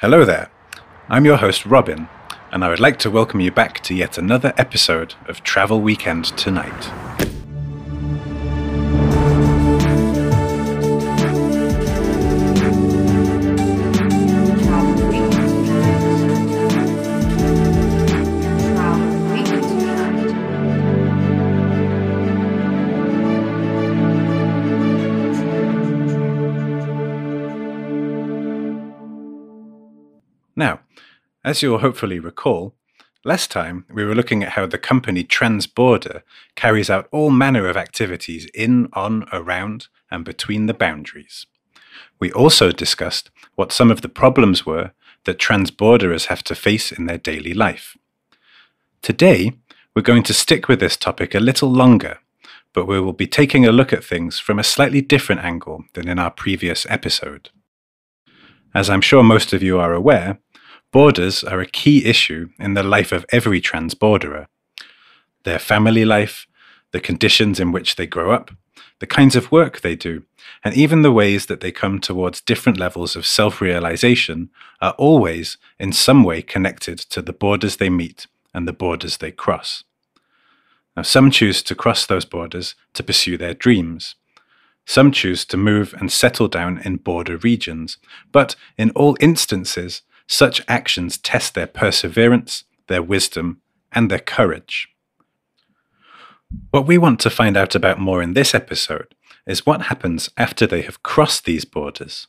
Hello there. I'm your host, Robin, and I would like to welcome you back to yet another episode of Travel Weekend Tonight. As you'll hopefully recall, last time we were looking at how the company Transborder carries out all manner of activities in, on, around, and between the boundaries. We also discussed what some of the problems were that transborderers have to face in their daily life. Today, we're going to stick with this topic a little longer, but we will be taking a look at things from a slightly different angle than in our previous episode. As I'm sure most of you are aware, Borders are a key issue in the life of every transborderer. Their family life, the conditions in which they grow up, the kinds of work they do, and even the ways that they come towards different levels of self realization are always in some way connected to the borders they meet and the borders they cross. Now, some choose to cross those borders to pursue their dreams. Some choose to move and settle down in border regions, but in all instances, such actions test their perseverance, their wisdom, and their courage. What we want to find out about more in this episode is what happens after they have crossed these borders.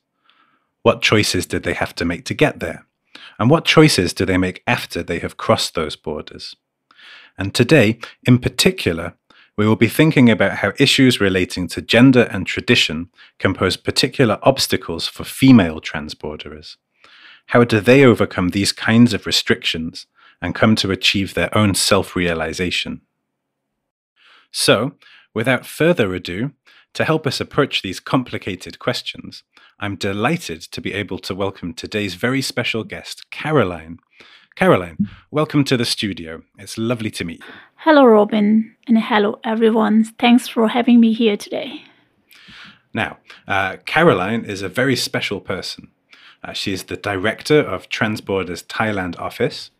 What choices did they have to make to get there? And what choices do they make after they have crossed those borders? And today, in particular, we will be thinking about how issues relating to gender and tradition can pose particular obstacles for female transborderers. How do they overcome these kinds of restrictions and come to achieve their own self realization? So, without further ado, to help us approach these complicated questions, I'm delighted to be able to welcome today's very special guest, Caroline. Caroline, welcome to the studio. It's lovely to meet you. Hello, Robin, and hello, everyone. Thanks for having me here today. Now, uh, Caroline is a very special person. Uh, she is the director of Transborder's Thailand office.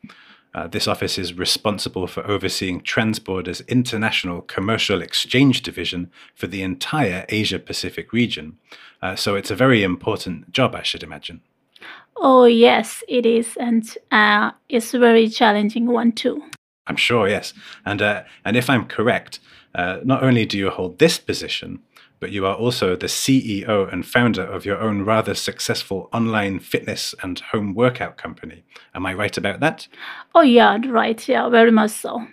Uh, this office is responsible for overseeing Transborder's international commercial exchange division for the entire Asia Pacific region. Uh, so it's a very important job, I should imagine. Oh, yes, it is. And uh, it's a very challenging one, too. I'm sure, yes. And, uh, and if I'm correct, uh, not only do you hold this position, but you are also the CEO and founder of your own rather successful online fitness and home workout company. Am I right about that? Oh, yeah, right. Yeah, very much so.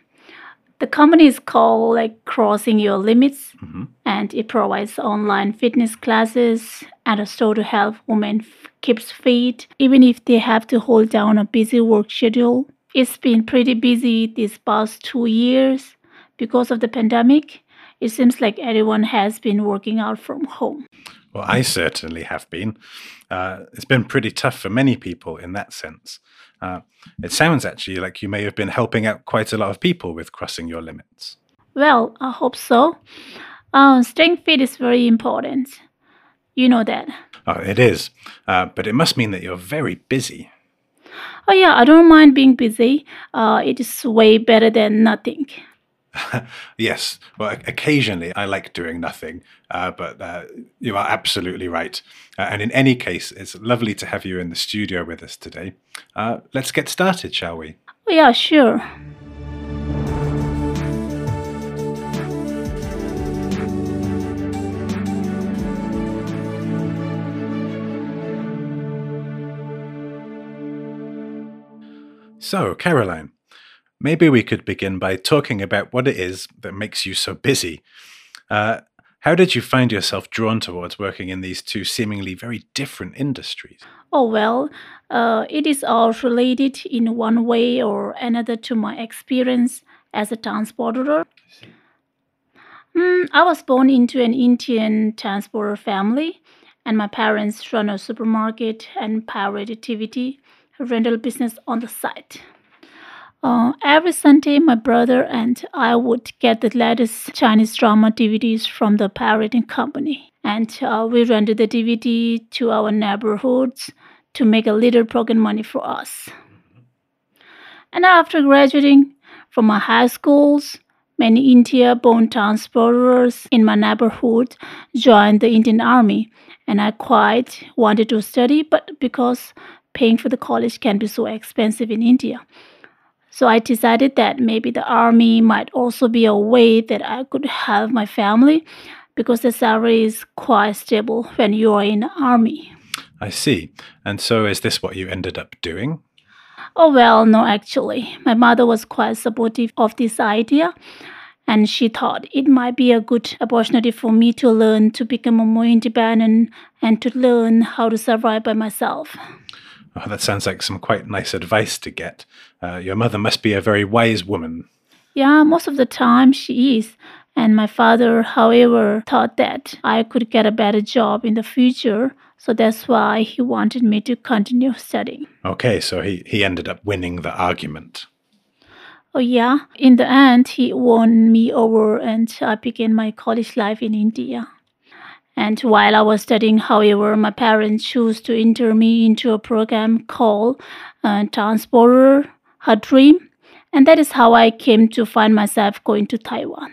The company is called like Crossing Your Limits, mm-hmm. and it provides online fitness classes and a store to help women f- keep fit, even if they have to hold down a busy work schedule. It's been pretty busy these past two years because of the pandemic it seems like everyone has been working out from home. Well, I certainly have been. Uh, it's been pretty tough for many people in that sense. Uh, it sounds actually like you may have been helping out quite a lot of people with crossing your limits. Well, I hope so. Uh, staying fit is very important. You know that. Oh, it is. Uh, but it must mean that you're very busy. Oh, yeah, I don't mind being busy. Uh, it is way better than nothing. yes. Well, occasionally I like doing nothing, uh, but uh, you are absolutely right. Uh, and in any case, it's lovely to have you in the studio with us today. Uh, let's get started, shall we? Oh, yeah, sure. So, Caroline, maybe we could begin by talking about what it is that makes you so busy. Uh, how did you find yourself drawn towards working in these two seemingly very different industries? Oh, well, uh, it is all related in one way or another to my experience as a transporter. Mm, I was born into an Indian transporter family, and my parents run a supermarket and power activity rental business on the side. Uh, every Sunday, my brother and I would get the latest Chinese drama DVDs from the pirating company, and uh, we rented the DVD to our neighborhoods to make a little pocket money for us. And after graduating from my high schools, many India born transporters in my neighborhood joined the Indian Army, and I quite wanted to study, but because paying for the college can be so expensive in India. So I decided that maybe the army might also be a way that I could have my family because the salary is quite stable when you are in the army. I see. And so is this what you ended up doing? Oh, well, no, actually. My mother was quite supportive of this idea, and she thought it might be a good opportunity for me to learn to become more independent and to learn how to survive by myself. Oh, that sounds like some quite nice advice to get. Uh, your mother must be a very wise woman. Yeah, most of the time she is. And my father, however, thought that I could get a better job in the future so that's why he wanted me to continue studying. Okay, so he, he ended up winning the argument. Oh, yeah. In the end, he won me over and I began my college life in India. And while I was studying, however, my parents chose to enter me into a program called uh, Transporter, Her Dream. And that is how I came to find myself going to Taiwan.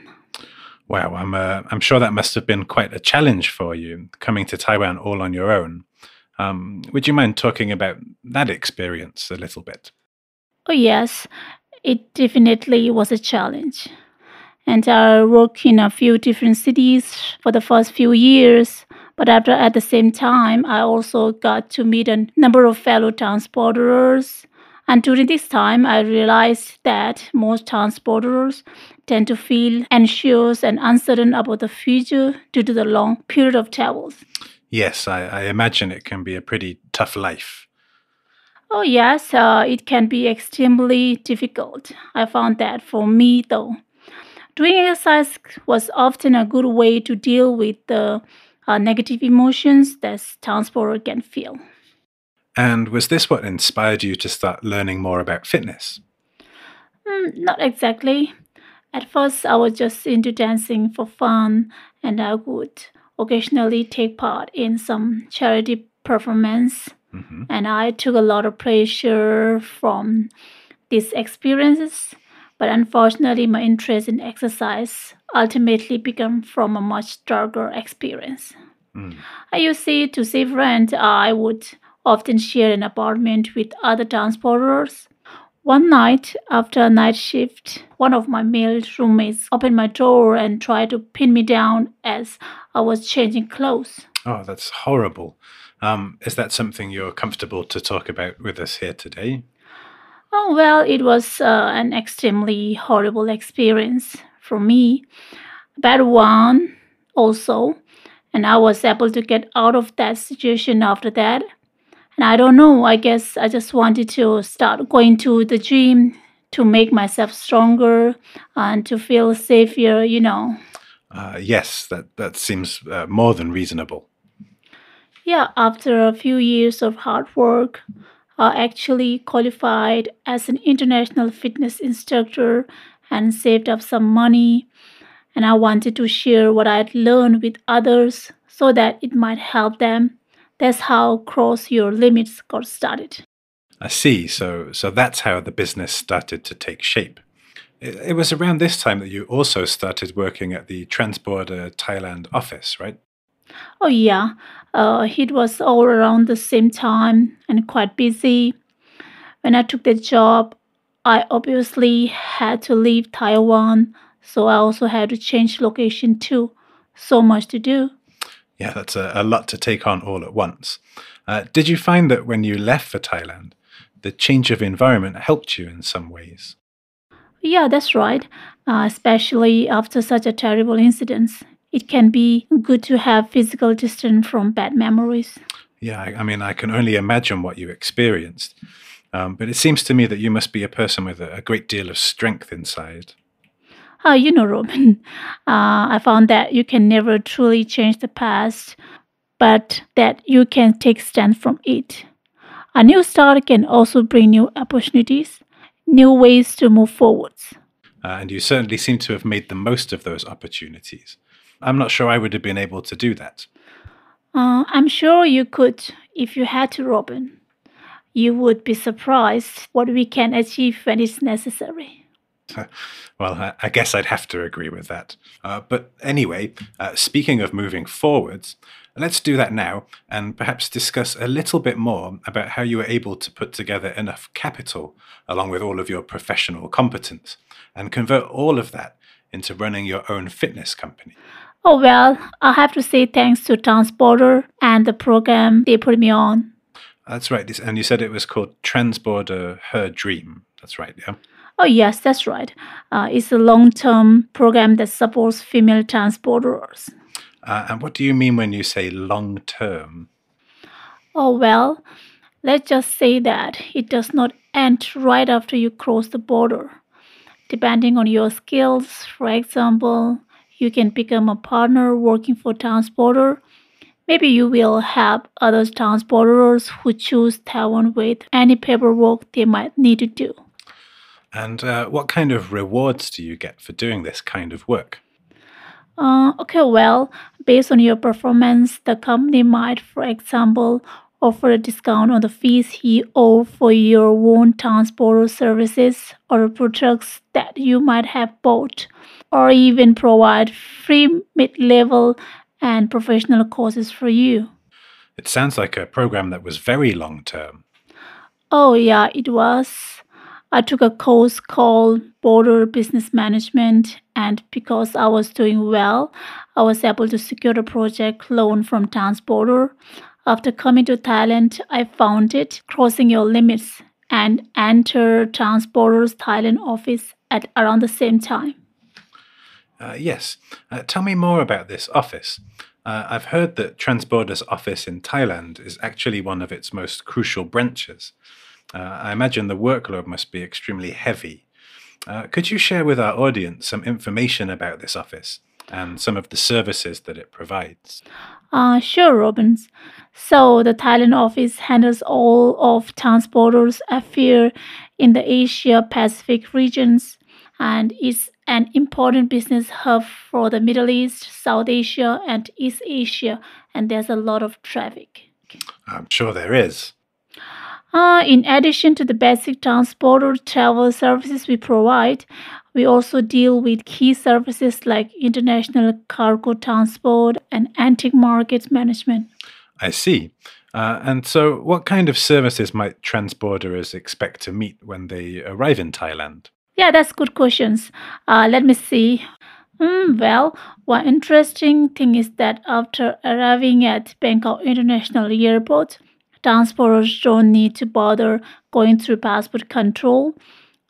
Wow, I'm uh, I'm sure that must have been quite a challenge for you coming to Taiwan all on your own. Um, would you mind talking about that experience a little bit? Oh yes, it definitely was a challenge. And I worked in a few different cities for the first few years. But after, at the same time, I also got to meet a number of fellow transporters and during this time, I realized that most transporters tend to feel anxious and uncertain about the future due to the long period of travels. Yes, I, I imagine it can be a pretty tough life. Oh, yes, uh, it can be extremely difficult. I found that for me, though. Doing exercise was often a good way to deal with the uh, negative emotions that transporter can feel. And was this what inspired you to start learning more about fitness? Mm, not exactly. At first, I was just into dancing for fun, and I would occasionally take part in some charity performance. Mm-hmm. And I took a lot of pleasure from these experiences. But unfortunately, my interest in exercise ultimately began from a much darker experience. Mm. I see, to save rent, I would often share an apartment with other transporters. One night, after a night shift, one of my male roommates opened my door and tried to pin me down as I was changing clothes. Oh, that's horrible. Um, is that something you're comfortable to talk about with us here today? Oh, well, it was uh, an extremely horrible experience for me. Bad one, also. And I was able to get out of that situation after that. And I don't know, I guess I just wanted to start going to the gym to make myself stronger and to feel safer, you know. Uh, yes, that, that seems uh, more than reasonable. Yeah, after a few years of hard work, I actually qualified as an international fitness instructor and saved up some money. And I wanted to share what I had learned with others so that it might help them that's how Cross Your Limits got started. I see. So, so that's how the business started to take shape. It, it was around this time that you also started working at the Transborder Thailand office, right? Oh, yeah. Uh, it was all around the same time and quite busy. When I took the job, I obviously had to leave Taiwan, so I also had to change location too. So much to do. Yeah, that's a, a lot to take on all at once. Uh, did you find that when you left for Thailand, the change of environment helped you in some ways? Yeah, that's right. Uh, especially after such a terrible incident, it can be good to have physical distance from bad memories. Yeah, I, I mean, I can only imagine what you experienced. Um, but it seems to me that you must be a person with a, a great deal of strength inside. Uh, you know, Robin, uh, I found that you can never truly change the past, but that you can take stand from it. A new start can also bring new opportunities, new ways to move forwards. Uh, and you certainly seem to have made the most of those opportunities. I'm not sure I would have been able to do that. Uh, I'm sure you could if you had to, Robin. you would be surprised what we can achieve when it's necessary. well, I guess I'd have to agree with that. Uh, but anyway, uh, speaking of moving forwards, let's do that now and perhaps discuss a little bit more about how you were able to put together enough capital along with all of your professional competence and convert all of that into running your own fitness company. Oh, well, I have to say thanks to Transborder and the program they put me on. That's right. And you said it was called Transborder Her Dream. That's right, yeah? Oh, yes, that's right. Uh, it's a long term program that supports female transporters. Uh, and what do you mean when you say long term? Oh, well, let's just say that it does not end right after you cross the border. Depending on your skills, for example, you can become a partner working for Transporter. Maybe you will help other transporters who choose Taiwan with any paperwork they might need to do. And uh, what kind of rewards do you get for doing this kind of work? Uh, okay, well, based on your performance, the company might, for example, offer a discount on the fees you owe for your own transporter services or products that you might have bought, or even provide free mid level and professional courses for you. It sounds like a program that was very long term. Oh, yeah, it was. I took a course called Border Business Management, and because I was doing well, I was able to secure a project loan from Transborder. After coming to Thailand, I found it Crossing Your Limits and entered Transborder's Thailand office at around the same time. Uh, yes. Uh, tell me more about this office. Uh, I've heard that Transborder's office in Thailand is actually one of its most crucial branches. Uh, I imagine the workload must be extremely heavy. Uh, could you share with our audience some information about this office and some of the services that it provides? Uh, sure, Robbins. So, the Thailand office handles all of Transborder's affairs in the Asia Pacific regions and is an important business hub for the Middle East, South Asia, and East Asia, and there's a lot of traffic. I'm sure there is. Uh, in addition to the basic transporter travel services we provide, we also deal with key services like international cargo transport and antique market management. I see. Uh, and so, what kind of services might transporters expect to meet when they arrive in Thailand? Yeah, that's good questions. Uh, let me see. Mm, well, one interesting thing is that after arriving at Bangkok International Airport, transporters don't need to bother going through passport control.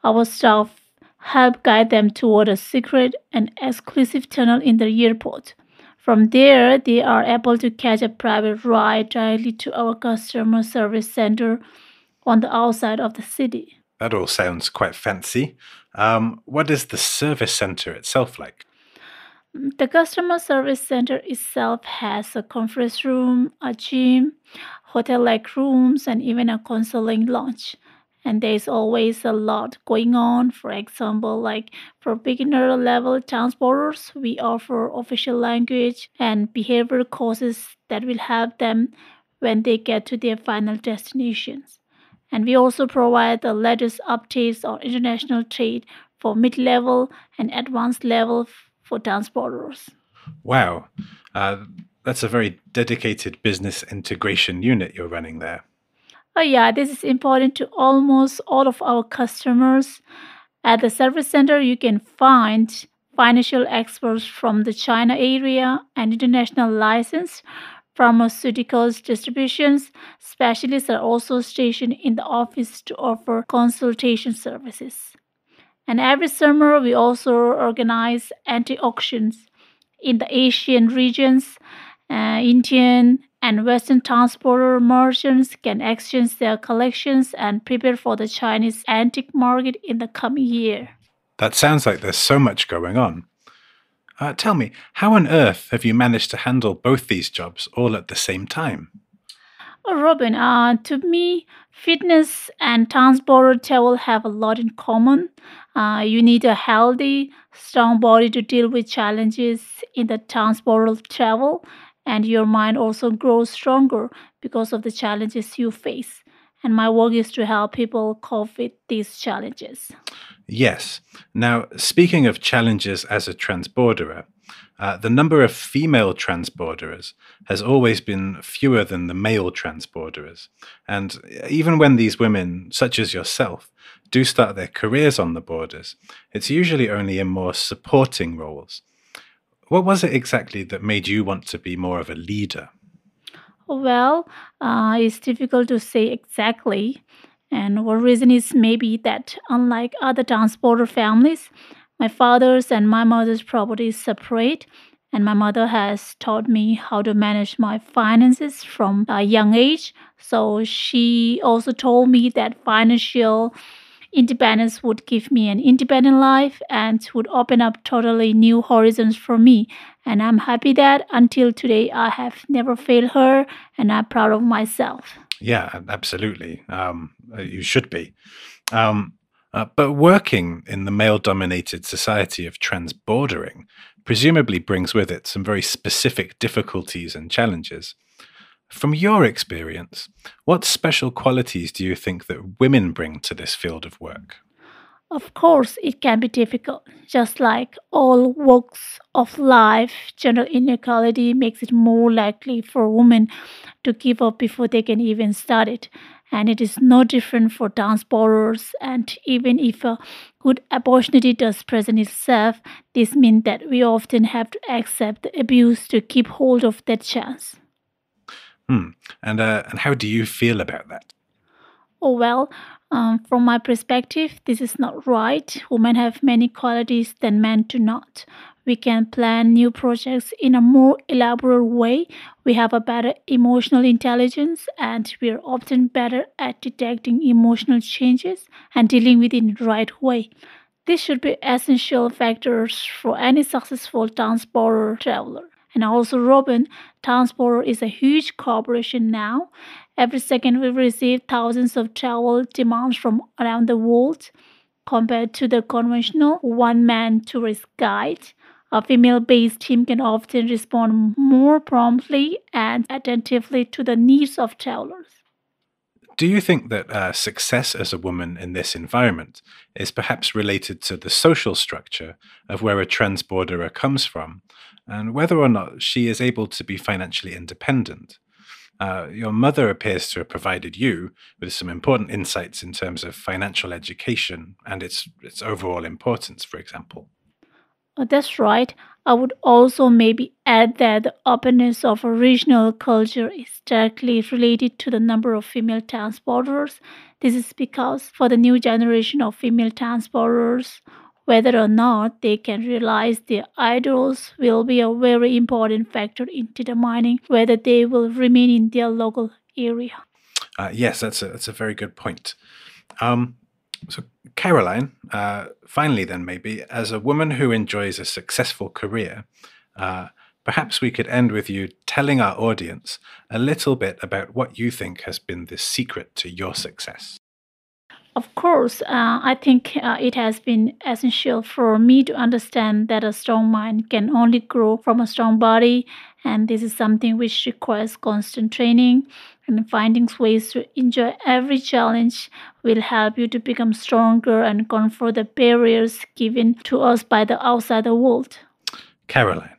Our staff help guide them toward a secret and exclusive tunnel in the airport. From there, they are able to catch a private ride directly to our customer service center on the outside of the city. That all sounds quite fancy. Um, what is the service center itself like? The customer service center itself has a conference room, a gym, hotel like rooms, and even a counseling lounge. And there's always a lot going on. For example, like for beginner level transporters, we offer official language and behavior courses that will help them when they get to their final destinations. And we also provide the latest updates on international trade for mid level and advanced level for transporters. Wow. Uh, that's a very dedicated business integration unit you're running there. Oh, yeah, this is important to almost all of our customers. At the service center, you can find financial experts from the China area and international license pharmaceuticals distributions. Specialists are also stationed in the office to offer consultation services. And every summer, we also organize anti auctions in the Asian regions. Uh, Indian and Western transporter merchants can exchange their collections and prepare for the Chinese antique market in the coming year. That sounds like there's so much going on. Uh, tell me, how on earth have you managed to handle both these jobs all at the same time? Oh, Robin, uh, to me, fitness and transporter travel have a lot in common. Uh, you need a healthy, strong body to deal with challenges in the transporter travel, and your mind also grows stronger because of the challenges you face. and my work is to help people cope with these challenges. Yes. Now, speaking of challenges as a transborderer, uh, the number of female transborderers has always been fewer than the male transborderers. And even when these women, such as yourself, do start their careers on the borders, it's usually only in more supporting roles. What was it exactly that made you want to be more of a leader? Well, uh, it's difficult to say exactly. And one reason is maybe that, unlike other transporter families, my father's and my mother's property is separate, and my mother has taught me how to manage my finances from a young age. So she also told me that financial independence would give me an independent life and would open up totally new horizons for me. And I'm happy that until today I have never failed her and I'm proud of myself. Yeah, absolutely. Um, uh, you should be. Um, uh, but working in the male dominated society of transbordering presumably brings with it some very specific difficulties and challenges. From your experience, what special qualities do you think that women bring to this field of work? Of course, it can be difficult. Just like all walks of life, gender inequality makes it more likely for women to give up before they can even start it and it is no different for transborderers. And even if a good opportunity does present itself, this means that we often have to accept the abuse to keep hold of that chance. Hmm. And uh, and how do you feel about that? Oh well, um, from my perspective, this is not right. Women have many qualities that men do not we can plan new projects in a more elaborate way. We have a better emotional intelligence and we are often better at detecting emotional changes and dealing with it in the right way. This should be essential factors for any successful transporter traveler. And also, Robin, Transporter is a huge corporation now. Every second, we receive thousands of travel demands from around the world compared to the conventional one man tourist guide a female based team can often respond more promptly and attentively to the needs of travelers. Do you think that uh, success as a woman in this environment is perhaps related to the social structure of where a transborderer comes from and whether or not she is able to be financially independent? Uh, your mother appears to have provided you with some important insights in terms of financial education and its, its overall importance, for example. Oh, that's right. I would also maybe add that the openness of a regional culture is directly related to the number of female transporters. This is because for the new generation of female transporters, whether or not they can realize their idols will be a very important factor in determining whether they will remain in their local area. Uh, yes, that's a, that's a very good point. Um, so, Caroline, uh, finally, then maybe, as a woman who enjoys a successful career, uh, perhaps we could end with you telling our audience a little bit about what you think has been the secret to your success. Of course, uh, I think uh, it has been essential for me to understand that a strong mind can only grow from a strong body, and this is something which requires constant training. And finding ways to enjoy every challenge will help you to become stronger and conquer the barriers given to us by the outside world. Caroline,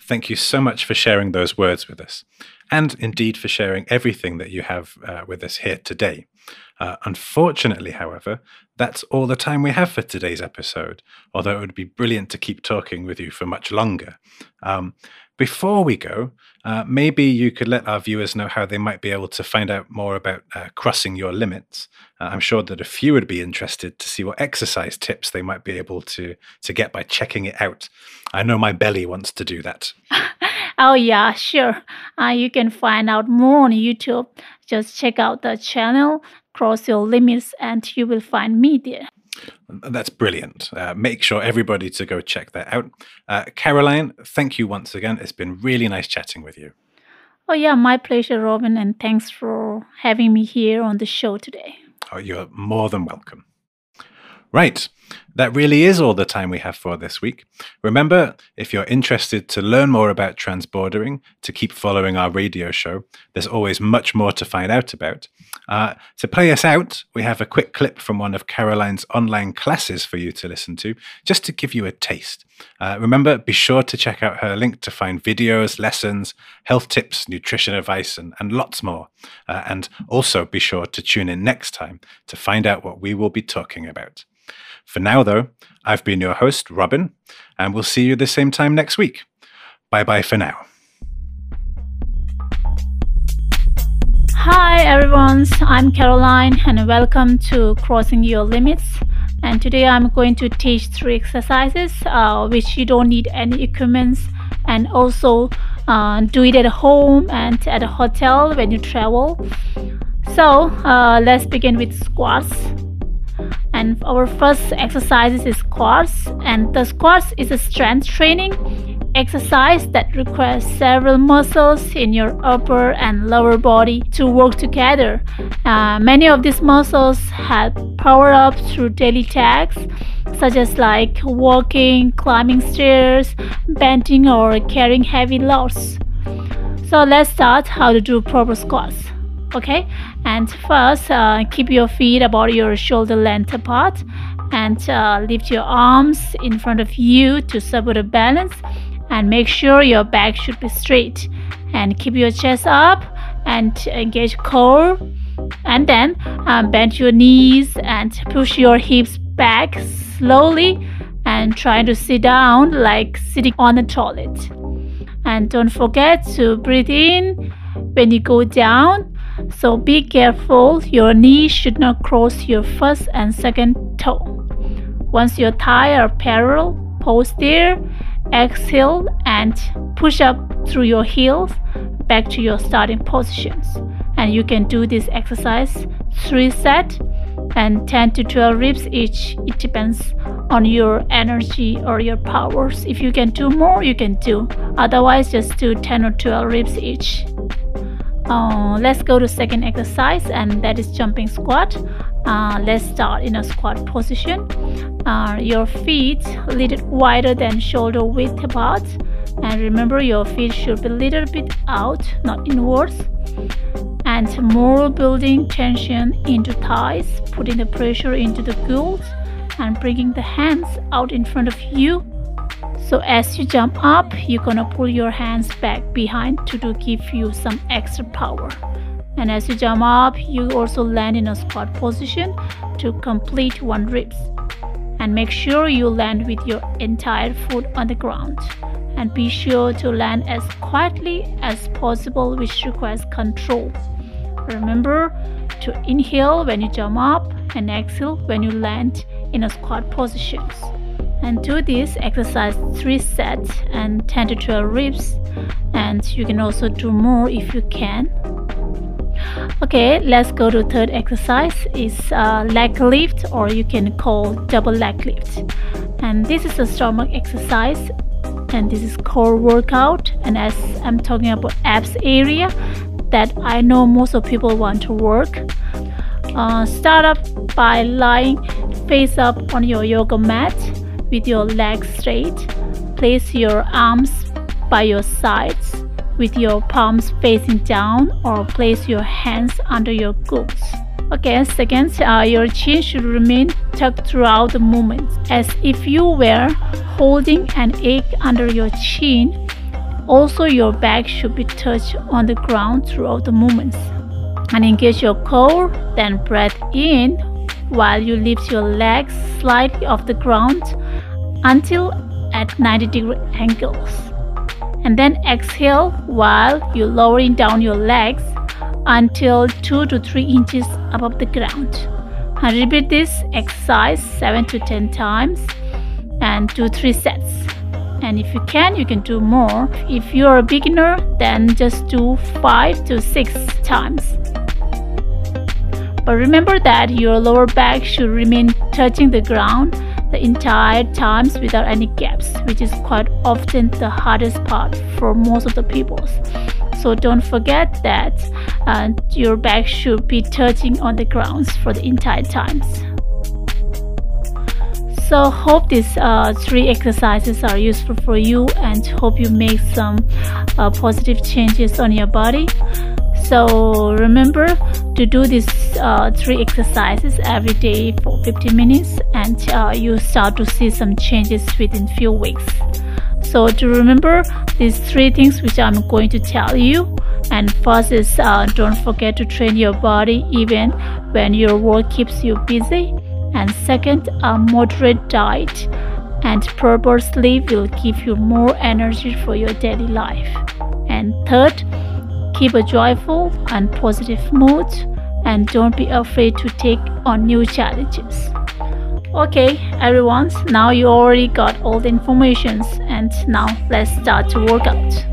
thank you so much for sharing those words with us, and indeed for sharing everything that you have uh, with us here today. Uh, unfortunately, however, that's all the time we have for today's episode, although it would be brilliant to keep talking with you for much longer. Um, before we go, uh, maybe you could let our viewers know how they might be able to find out more about uh, crossing your limits. Uh, I'm sure that a few would be interested to see what exercise tips they might be able to to get by checking it out. I know my belly wants to do that. oh yeah, sure. Uh, you can find out more on YouTube. Just check out the channel cross your limits and you will find me there. That's brilliant. Uh, make sure everybody to go check that out. Uh, Caroline, thank you once again. It's been really nice chatting with you. Oh, yeah, my pleasure, Robin, and thanks for having me here on the show today. Oh, you're more than welcome. Right. That really is all the time we have for this week. Remember, if you're interested to learn more about transbordering, to keep following our radio show, there's always much more to find out about. Uh, to play us out, we have a quick clip from one of Caroline's online classes for you to listen to, just to give you a taste. Uh, remember, be sure to check out her link to find videos, lessons, health tips, nutrition advice, and, and lots more. Uh, and also be sure to tune in next time to find out what we will be talking about. For now, though, I've been your host, Robin, and we'll see you the same time next week. Bye bye for now. Hi everyone, I'm Caroline and welcome to Crossing Your Limits. And today I'm going to teach three exercises uh, which you don't need any equipment and also uh, do it at home and at a hotel when you travel. So uh, let's begin with squats and our first exercise is squats. And the squats is a strength training exercise that requires several muscles in your upper and lower body to work together. Uh, many of these muscles help power up through daily tasks such as like walking climbing stairs bending or carrying heavy loads. So let's start how to do proper squats okay? And first uh, keep your feet about your shoulder length apart and uh, lift your arms in front of you to support a balance and make sure your back should be straight. And keep your chest up and engage core. And then um, bend your knees and push your hips back slowly and try to sit down like sitting on a toilet. And don't forget to breathe in. When you go down so be careful, your knee should not cross your first and second toe. Once your thighs are parallel, pause there, exhale and push up through your heels back to your starting positions. And you can do this exercise 3 sets and 10 to 12 reps each. It depends on your energy or your powers. If you can do more, you can do. Otherwise, just do 10 or 12 reps each. Uh, let's go to second exercise and that is jumping squat. Uh, let's start in a squat position. Uh, your feet a little wider than shoulder width apart. And remember your feet should be a little bit out not inwards. And more building tension into thighs putting the pressure into the glutes and bringing the hands out in front of you so as you jump up, you're gonna pull your hands back behind to, give you some extra power. And as you jump up, you also land in a squat position to complete one reps. And make sure you land with your entire foot on the ground. And be sure to land as quietly as possible, which requires control. Remember to inhale when you jump up and exhale when you land in a squat positions and do this exercise three sets and 10 to 12 reps. And you can also do more if you can. Okay let's go to third exercise. Is uh, leg lift or you can call double leg lift. And this is a stomach exercise. And this is core workout. And as i'm talking about abs area that i know most of people want to work. Uh, start up by lying face up on your yoga mat with your legs straight. Place your arms by your sides with your palms facing down or place your hands under your glutes. Okay, second, uh, your chin should remain tucked throughout the movement as if you were holding an egg under your chin. Also, your back should be touched on the ground throughout the movements. And engage your core, then breathe in while you lift your legs slightly off the ground until at 90 degree angles. And then exhale while you're lowering down your legs until 2 to 3 inches above the ground. And repeat this exercise 7 to 10 times and do 3 sets. And if you can, you can do more. If you're a beginner, then just do 5 to 6 times. But remember that your lower back should remain touching the ground the entire times without any gaps, which is quite often the hardest part for most of the people. So don't forget that your back should be touching on the grounds for the entire times. so hope these uh, three exercises are useful for you and hope you make some uh, positive changes on your body so remember to do these uh, three exercises every day for 15 minutes and uh, you start to see some changes within few weeks. So to remember these three things which i'm going to tell you and first is uh, don't forget to train your body even when your work keeps you busy. And second a moderate diet and proper sleep will give you more energy for your daily life. And third keep a joyful and positive mood and don't be afraid to take on new challenges. Okay everyone now you already got all the informations and now let's start to work out